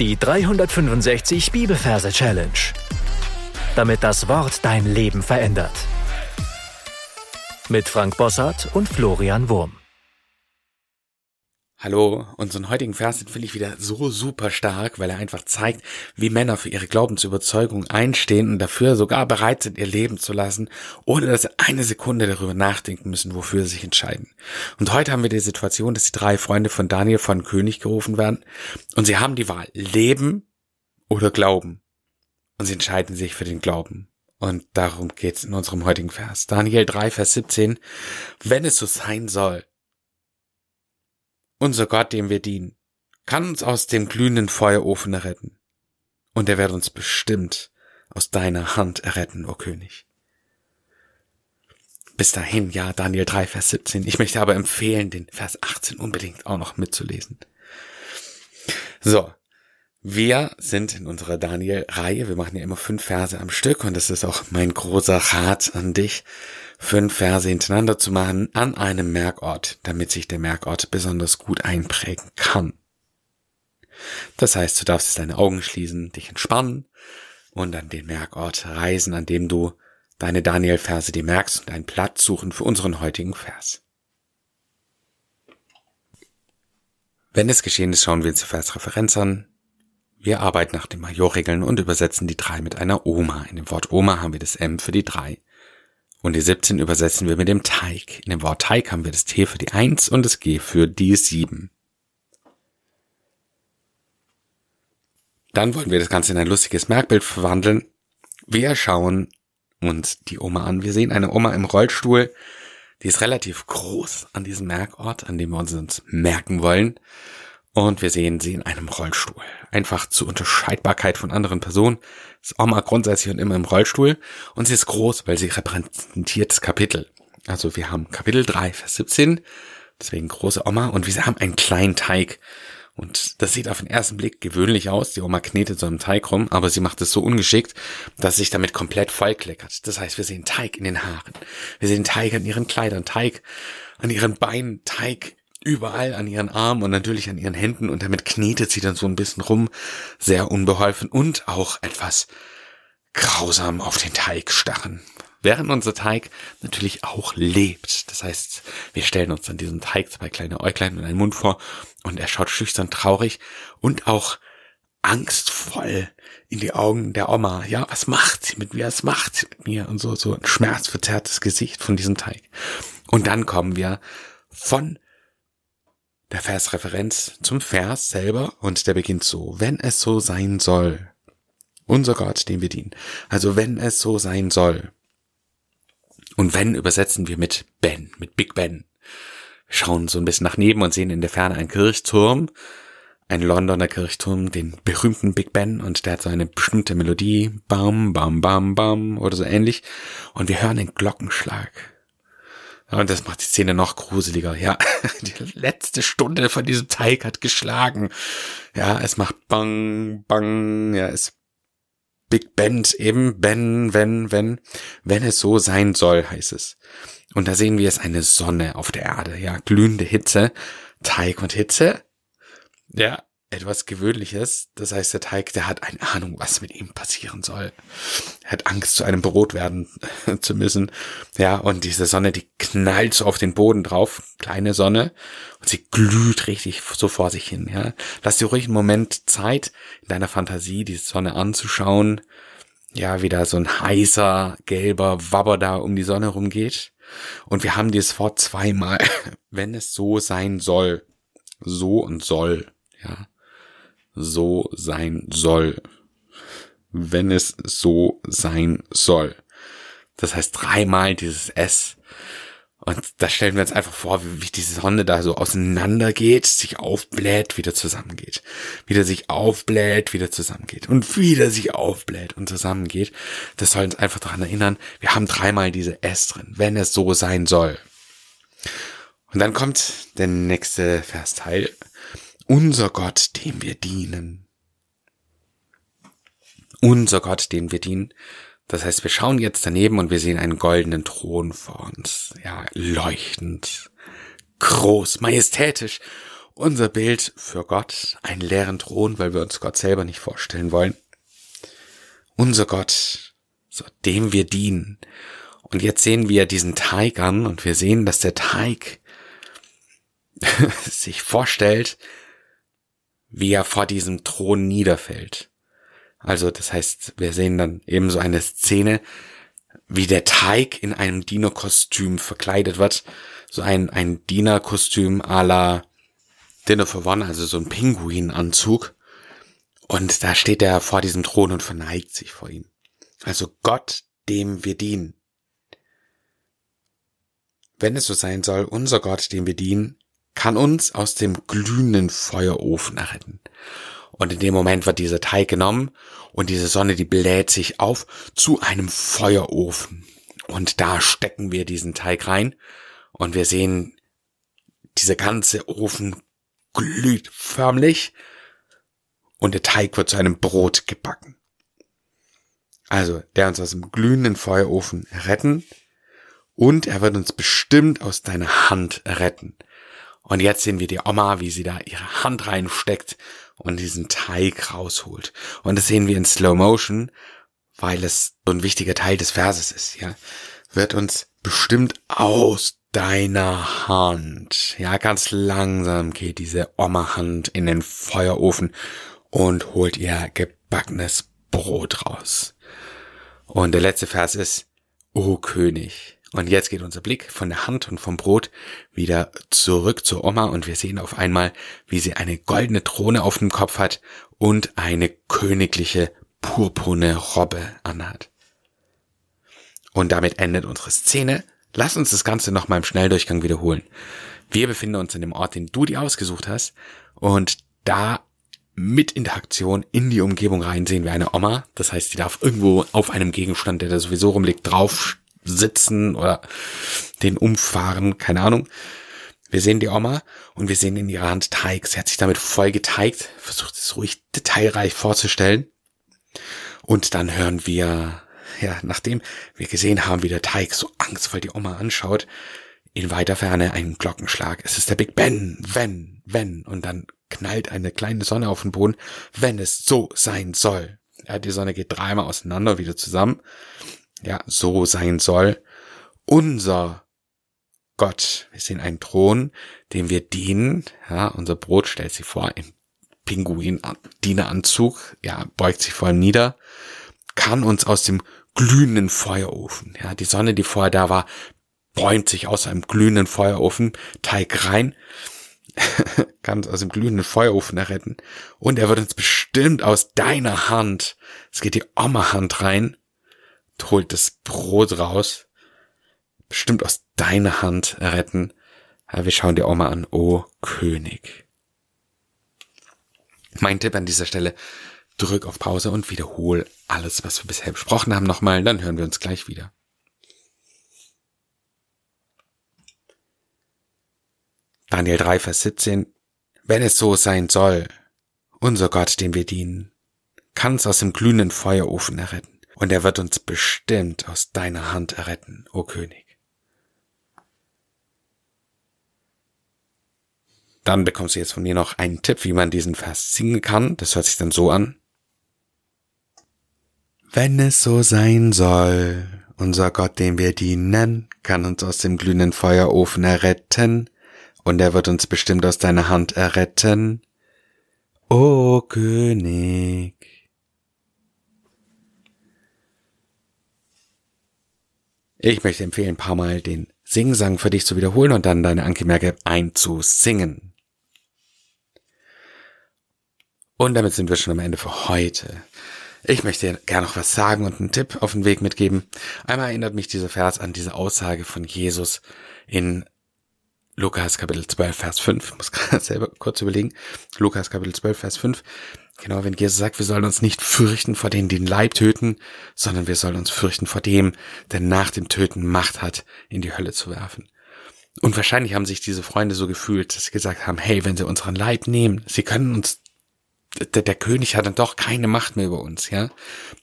Die 365 Bibelverse Challenge. Damit das Wort dein Leben verändert. Mit Frank Bossart und Florian Wurm. Hallo, unseren heutigen Vers finde ich wieder so super stark, weil er einfach zeigt, wie Männer für ihre Glaubensüberzeugung einstehen und dafür sogar bereit sind, ihr Leben zu lassen, ohne dass sie eine Sekunde darüber nachdenken müssen, wofür sie sich entscheiden. Und heute haben wir die Situation, dass die drei Freunde von Daniel von König gerufen werden und sie haben die Wahl, Leben oder Glauben. Und sie entscheiden sich für den Glauben. Und darum geht's in unserem heutigen Vers. Daniel 3, Vers 17. Wenn es so sein soll, unser Gott, dem wir dienen, kann uns aus dem glühenden Feuerofen erretten. Und er wird uns bestimmt aus deiner Hand erretten, o oh König. Bis dahin, ja, Daniel 3, Vers 17. Ich möchte aber empfehlen, den Vers 18 unbedingt auch noch mitzulesen. So. Wir sind in unserer Daniel-Reihe. Wir machen ja immer fünf Verse am Stück und das ist auch mein großer Rat an dich fünf Verse hintereinander zu machen an einem Merkort, damit sich der Merkort besonders gut einprägen kann. Das heißt, du darfst deine Augen schließen, dich entspannen und an den Merkort reisen, an dem du deine Daniel-Verse dir merkst und einen Platz suchen für unseren heutigen Vers. Wenn es geschehen ist, schauen wir uns die Versreferenz an. Wir arbeiten nach den Majorregeln und übersetzen die drei mit einer Oma. In dem Wort Oma haben wir das M für die drei. Und die 17 übersetzen wir mit dem Teig. In dem Wort Teig haben wir das T für die 1 und das G für die 7. Dann wollen wir das Ganze in ein lustiges Merkbild verwandeln. Wir schauen uns die Oma an. Wir sehen eine Oma im Rollstuhl. Die ist relativ groß an diesem Merkort, an dem wir uns merken wollen. Und wir sehen sie in einem Rollstuhl. Einfach zur Unterscheidbarkeit von anderen Personen ist Oma grundsätzlich und immer im Rollstuhl. Und sie ist groß, weil sie repräsentiert das Kapitel. Also wir haben Kapitel 3, Vers 17. Deswegen große Oma. Und wir haben einen kleinen Teig. Und das sieht auf den ersten Blick gewöhnlich aus. Die Oma knetet so im Teig rum, aber sie macht es so ungeschickt, dass sich damit komplett vollkleckert. Das heißt, wir sehen Teig in den Haaren. Wir sehen Teig an ihren Kleidern, Teig an ihren Beinen, Teig überall an ihren Armen und natürlich an ihren Händen und damit knetet sie dann so ein bisschen rum, sehr unbeholfen und auch etwas grausam auf den Teig starren. Während unser Teig natürlich auch lebt. Das heißt, wir stellen uns dann diesen Teig zwei kleine Äuglein und einen Mund vor und er schaut schüchtern traurig und auch angstvoll in die Augen der Oma. Ja, was macht sie mit mir? Was macht sie mit mir? Und so, so ein schmerzverzerrtes Gesicht von diesem Teig. Und dann kommen wir von der Versreferenz zum Vers selber und der beginnt so, wenn es so sein soll. Unser Gott, den wir dienen. Also wenn es so sein soll. Und wenn übersetzen wir mit Ben, mit Big Ben. Wir schauen so ein bisschen nach neben und sehen in der Ferne einen Kirchturm, ein Londoner Kirchturm, den berühmten Big Ben und der hat so eine bestimmte Melodie, bam, bam, bam, bam oder so ähnlich. Und wir hören den Glockenschlag. Und das macht die Szene noch gruseliger. Ja, die letzte Stunde von diesem Teig hat geschlagen. Ja, es macht bang, bang. Ja, es Big Band eben, Ben, wenn, wenn, wenn es so sein soll, heißt es. Und da sehen wir es eine Sonne auf der Erde, ja, glühende Hitze, Teig und Hitze. Ja, etwas Gewöhnliches. Das heißt, der Teig, der hat eine Ahnung, was mit ihm passieren soll. Er hat Angst, zu einem Brot werden zu müssen. Ja, und diese Sonne, die knallt so auf den Boden drauf. Kleine Sonne. Und sie glüht richtig so vor sich hin. Ja, lass dir ruhig einen Moment Zeit, in deiner Fantasie die Sonne anzuschauen. Ja, wie da so ein heißer, gelber Wabber da um die Sonne rumgeht. Und wir haben dieses Wort zweimal, wenn es so sein soll. So und soll. Ja so sein soll. Wenn es so sein soll. Das heißt dreimal dieses S. Und da stellen wir uns einfach vor, wie, wie die Sonne da so auseinandergeht, sich aufbläht, wieder zusammengeht. Wieder sich aufbläht, wieder zusammengeht. Und wieder sich aufbläht und zusammengeht. Das soll uns einfach daran erinnern, wir haben dreimal diese S drin, wenn es so sein soll. Und dann kommt der nächste Versteil unser Gott, dem wir dienen. Unser Gott, dem wir dienen. Das heißt, wir schauen jetzt daneben und wir sehen einen goldenen Thron vor uns. Ja, leuchtend, groß, majestätisch. unser Bild für Gott, einen leeren Thron, weil wir uns Gott selber nicht vorstellen wollen. Unser Gott, so dem wir dienen. Und jetzt sehen wir diesen Teig an und wir sehen, dass der Teig sich vorstellt, wie er vor diesem Thron niederfällt. Also das heißt, wir sehen dann eben so eine Szene, wie der Teig in einem Dienerkostüm verkleidet wird. So ein, ein Dienerkostüm à la Dinner for One, also so ein Pinguinanzug. Und da steht er vor diesem Thron und verneigt sich vor ihm. Also Gott, dem wir dienen. Wenn es so sein soll, unser Gott, dem wir dienen, kann uns aus dem glühenden Feuerofen retten. Und in dem Moment wird dieser Teig genommen und diese Sonne, die bläht sich auf zu einem Feuerofen. Und da stecken wir diesen Teig rein und wir sehen, dieser ganze Ofen glüht förmlich und der Teig wird zu einem Brot gebacken. Also, der uns aus dem glühenden Feuerofen retten und er wird uns bestimmt aus deiner Hand retten. Und jetzt sehen wir die Oma, wie sie da ihre Hand reinsteckt und diesen Teig rausholt. Und das sehen wir in Slow Motion, weil es so ein wichtiger Teil des Verses ist, ja. Wird uns bestimmt aus deiner Hand. Ja, ganz langsam geht diese Oma-Hand in den Feuerofen und holt ihr gebackenes Brot raus. Und der letzte Vers ist, O König. Und jetzt geht unser Blick von der Hand und vom Brot wieder zurück zur Oma und wir sehen auf einmal, wie sie eine goldene Throne auf dem Kopf hat und eine königliche purpurne Robbe anhat. Und damit endet unsere Szene. Lass uns das Ganze nochmal im Schnelldurchgang wiederholen. Wir befinden uns in dem Ort, den du dir ausgesucht hast und da mit Interaktion in die Umgebung rein sehen wir eine Oma. Das heißt, die darf irgendwo auf einem Gegenstand, der da sowieso rumliegt, drauf sitzen oder den umfahren, keine Ahnung. Wir sehen die Oma und wir sehen in ihrer Hand Teig. Sie hat sich damit voll geteigt, versucht es ruhig detailreich vorzustellen. Und dann hören wir, ja, nachdem wir gesehen haben, wie der Teig so angstvoll die Oma anschaut, in weiter Ferne einen Glockenschlag. Es ist der Big Ben, wenn, wenn. Und dann knallt eine kleine Sonne auf den Boden, wenn es so sein soll. Ja, die Sonne geht dreimal auseinander, wieder zusammen. Ja, so sein soll. Unser Gott. Wir sehen einen Thron, dem wir dienen. Ja, unser Brot stellt sich vor im Pinguin-Dieneranzug. Ja, beugt sich vor ihm nieder. Kann uns aus dem glühenden Feuerofen, ja, die Sonne, die vorher da war, bäumt sich aus einem glühenden Feuerofen, Teig rein, kann uns aus dem glühenden Feuerofen erretten und er wird uns bestimmt aus deiner Hand, es geht die Oma-Hand rein, holt das Brot raus, bestimmt aus deiner Hand erretten. Ja, wir schauen die Oma an, o König. Mein Tipp an dieser Stelle, drück auf Pause und wiederhol alles, was wir bisher besprochen haben nochmal, dann hören wir uns gleich wieder. Daniel 3, Vers 17. Wenn es so sein soll, unser Gott, dem wir dienen, kann uns aus dem glühenden Feuerofen erretten, und er wird uns bestimmt aus deiner Hand erretten, o König. Dann bekommst du jetzt von mir noch einen Tipp, wie man diesen Vers singen kann. Das hört sich dann so an. Wenn es so sein soll, unser Gott, dem wir dienen, kann uns aus dem glühenden Feuerofen erretten, und er wird uns bestimmt aus deiner Hand erretten. O König. Ich möchte empfehlen, ein paar Mal den Singsang für dich zu wiederholen und dann deine Ankemerke einzusingen. Und damit sind wir schon am Ende für heute. Ich möchte gerne noch was sagen und einen Tipp auf den Weg mitgeben. Einmal erinnert mich dieser Vers an diese Aussage von Jesus in Lukas Kapitel 12, Vers 5. Ich muss gerade selber kurz überlegen. Lukas Kapitel 12, Vers 5. Genau, wenn Jesus sagt, wir sollen uns nicht fürchten vor denen, die den Leib töten, sondern wir sollen uns fürchten vor dem, der nach dem Töten Macht hat, in die Hölle zu werfen. Und wahrscheinlich haben sich diese Freunde so gefühlt, dass sie gesagt haben, hey, wenn sie unseren Leib nehmen, sie können uns der, der König hat dann doch keine Macht mehr über uns, ja.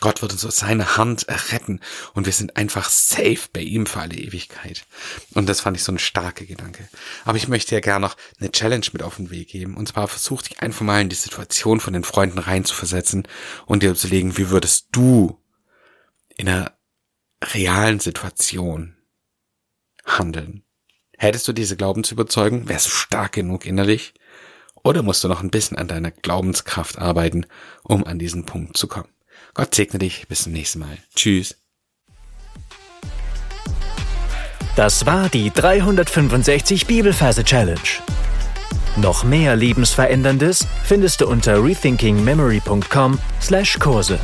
Gott wird uns aus seiner Hand retten und wir sind einfach safe bei ihm für alle Ewigkeit. Und das fand ich so ein starker Gedanke. Aber ich möchte ja gerne noch eine Challenge mit auf den Weg geben. Und zwar versuch dich einfach mal in die Situation von den Freunden reinzuversetzen und dir zu legen, wie würdest du in einer realen Situation handeln? Hättest du diese Glaubensüberzeugung? Wärst du stark genug innerlich? Oder musst du noch ein bisschen an deiner Glaubenskraft arbeiten, um an diesen Punkt zu kommen? Gott segne dich. Bis zum nächsten Mal. Tschüss. Das war die 365 Bibelferse Challenge. Noch mehr Lebensveränderndes findest du unter rethinkingmemory.com/Kurse.